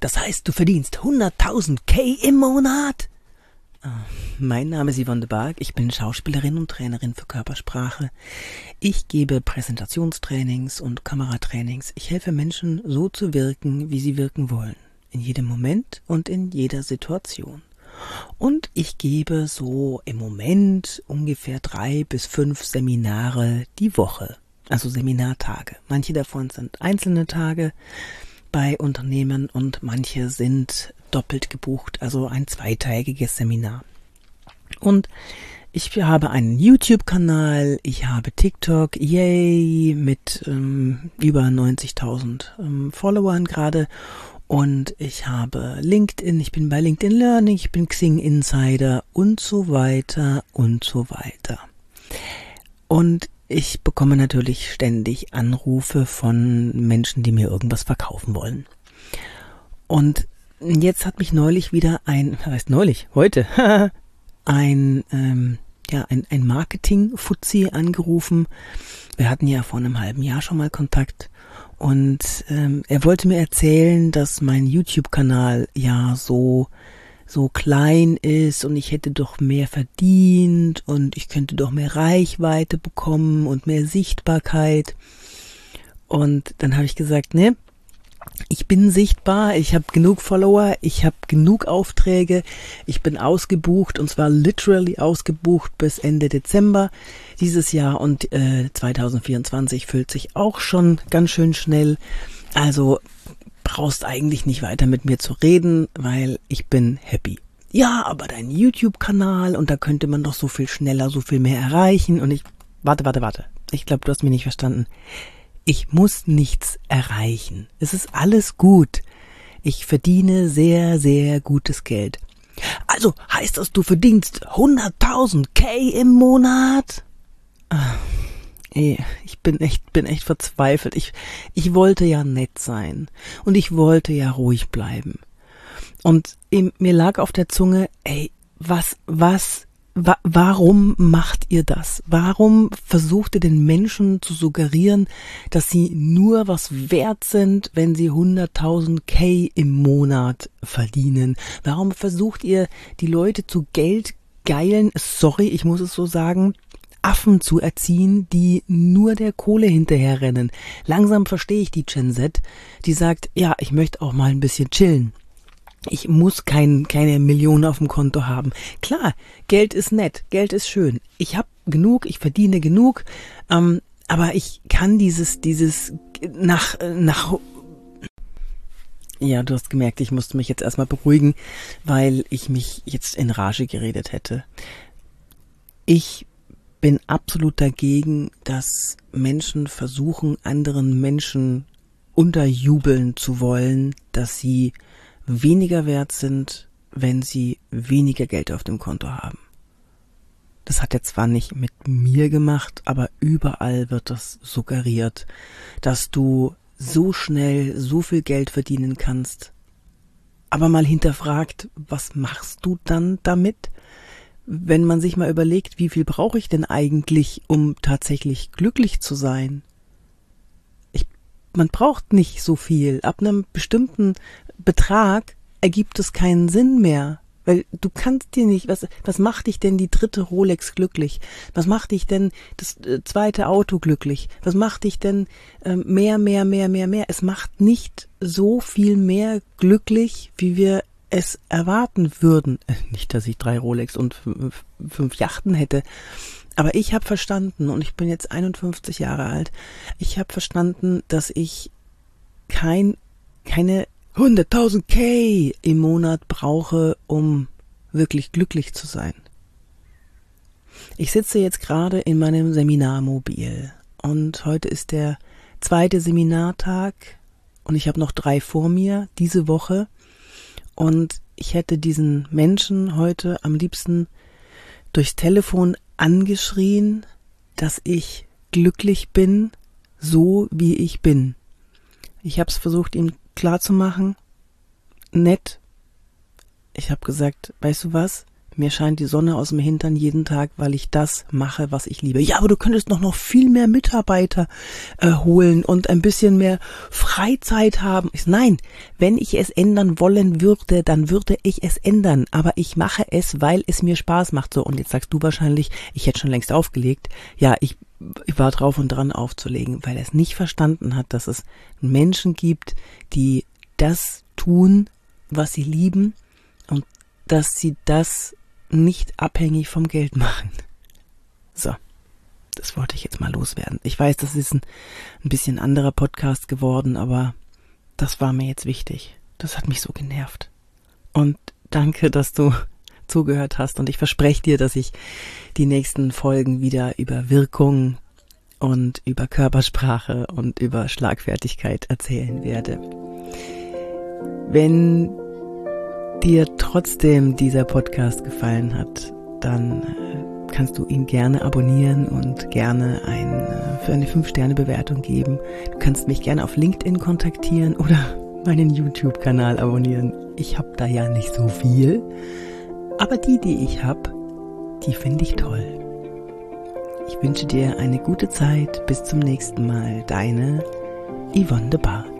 Das heißt, du verdienst 100.000 K im Monat? Ah, mein Name ist Yvonne de Barg, ich bin Schauspielerin und Trainerin für Körpersprache. Ich gebe Präsentationstrainings und Kameratrainings. Ich helfe Menschen so zu wirken, wie sie wirken wollen. In jedem Moment und in jeder Situation. Und ich gebe so im Moment ungefähr drei bis fünf Seminare die Woche. Also Seminartage. Manche davon sind einzelne Tage bei Unternehmen und manche sind doppelt gebucht, also ein zweitägiges Seminar. Und ich habe einen YouTube-Kanal, ich habe TikTok, yay, mit ähm, über 90.000 ähm, Followern gerade. Und ich habe LinkedIn, ich bin bei LinkedIn Learning, ich bin Xing Insider und so weiter und so weiter. Und ich bekomme natürlich ständig Anrufe von Menschen, die mir irgendwas verkaufen wollen. Und jetzt hat mich neulich wieder ein, was heißt neulich, heute, ein, ähm, ja, ein, ein Marketing-Fuzzi angerufen. Wir hatten ja vor einem halben Jahr schon mal Kontakt und ähm, er wollte mir erzählen, dass mein YouTube-Kanal ja so so klein ist und ich hätte doch mehr verdient und ich könnte doch mehr Reichweite bekommen und mehr Sichtbarkeit. Und dann habe ich gesagt, ne, ich bin sichtbar, ich habe genug Follower, ich habe genug Aufträge, ich bin ausgebucht und zwar literally ausgebucht bis Ende Dezember dieses Jahr und äh, 2024 füllt sich auch schon ganz schön schnell. Also brauchst eigentlich nicht weiter mit mir zu reden, weil ich bin happy. Ja, aber dein YouTube-Kanal und da könnte man doch so viel schneller, so viel mehr erreichen und ich, warte, warte, warte. Ich glaube, du hast mich nicht verstanden. Ich muss nichts erreichen. Es ist alles gut. Ich verdiene sehr, sehr gutes Geld. Also heißt das, du verdienst 100.000 K im Monat? Ah. Ey, ich bin echt, bin echt verzweifelt. Ich, ich wollte ja nett sein. Und ich wollte ja ruhig bleiben. Und mir lag auf der Zunge, ey, was, was, wa warum macht ihr das? Warum versucht ihr den Menschen zu suggerieren, dass sie nur was wert sind, wenn sie 100.000 K im Monat verdienen? Warum versucht ihr die Leute zu Geld geilen, sorry, ich muss es so sagen, Affen zu erziehen, die nur der Kohle hinterherrennen. Langsam verstehe ich die Gen Z, die sagt, ja, ich möchte auch mal ein bisschen chillen. Ich muss kein, keine Millionen auf dem Konto haben. Klar, Geld ist nett, Geld ist schön. Ich habe genug, ich verdiene genug, ähm, aber ich kann dieses, dieses nach, nach ja, du hast gemerkt, ich musste mich jetzt erstmal beruhigen, weil ich mich jetzt in Rage geredet hätte. Ich bin absolut dagegen, dass Menschen versuchen, anderen Menschen unterjubeln zu wollen, dass sie weniger wert sind, wenn sie weniger Geld auf dem Konto haben. Das hat er zwar nicht mit mir gemacht, aber überall wird das suggeriert, dass du so schnell so viel Geld verdienen kannst. Aber mal hinterfragt, was machst du dann damit? Wenn man sich mal überlegt, wie viel brauche ich denn eigentlich, um tatsächlich glücklich zu sein? Ich, man braucht nicht so viel. Ab einem bestimmten Betrag ergibt es keinen Sinn mehr. Weil du kannst dir nicht, was, was macht dich denn die dritte Rolex glücklich? Was macht dich denn das äh, zweite Auto glücklich? Was macht dich denn äh, mehr, mehr, mehr, mehr, mehr? Es macht nicht so viel mehr glücklich, wie wir es erwarten würden. Äh, nicht, dass ich drei Rolex und fünf Yachten hätte. Aber ich habe verstanden, und ich bin jetzt 51 Jahre alt, ich habe verstanden, dass ich kein, keine 100.000 K im Monat brauche, um wirklich glücklich zu sein. Ich sitze jetzt gerade in meinem Seminarmobil und heute ist der zweite Seminartag und ich habe noch drei vor mir diese Woche und ich hätte diesen Menschen heute am liebsten durchs Telefon angeschrien, dass ich glücklich bin, so wie ich bin. Ich habe es versucht, ihm klarzumachen, nett. Ich habe gesagt, weißt du was? Mir scheint die Sonne aus dem Hintern jeden Tag, weil ich das mache, was ich liebe. Ja, aber du könntest noch noch viel mehr Mitarbeiter äh, holen und ein bisschen mehr Freizeit haben. Ich, nein, wenn ich es ändern wollen würde, dann würde ich es ändern. Aber ich mache es, weil es mir Spaß macht. So, und jetzt sagst du wahrscheinlich, ich hätte schon längst aufgelegt. Ja, ich, ich war drauf und dran aufzulegen, weil er es nicht verstanden hat, dass es Menschen gibt, die das tun, was sie lieben und dass sie das nicht abhängig vom Geld machen. So, das wollte ich jetzt mal loswerden. Ich weiß, das ist ein, ein bisschen anderer Podcast geworden, aber das war mir jetzt wichtig. Das hat mich so genervt. Und danke, dass du zugehört hast und ich verspreche dir, dass ich die nächsten Folgen wieder über Wirkung und über Körpersprache und über Schlagfertigkeit erzählen werde. Wenn dir trotzdem dieser Podcast gefallen hat, dann äh, kannst du ihn gerne abonnieren und gerne ein, äh, für eine 5-Sterne-Bewertung geben. Du kannst mich gerne auf LinkedIn kontaktieren oder meinen YouTube-Kanal abonnieren. Ich habe da ja nicht so viel, aber die, die ich habe, die finde ich toll. Ich wünsche dir eine gute Zeit. Bis zum nächsten Mal. Deine Yvonne de Barg.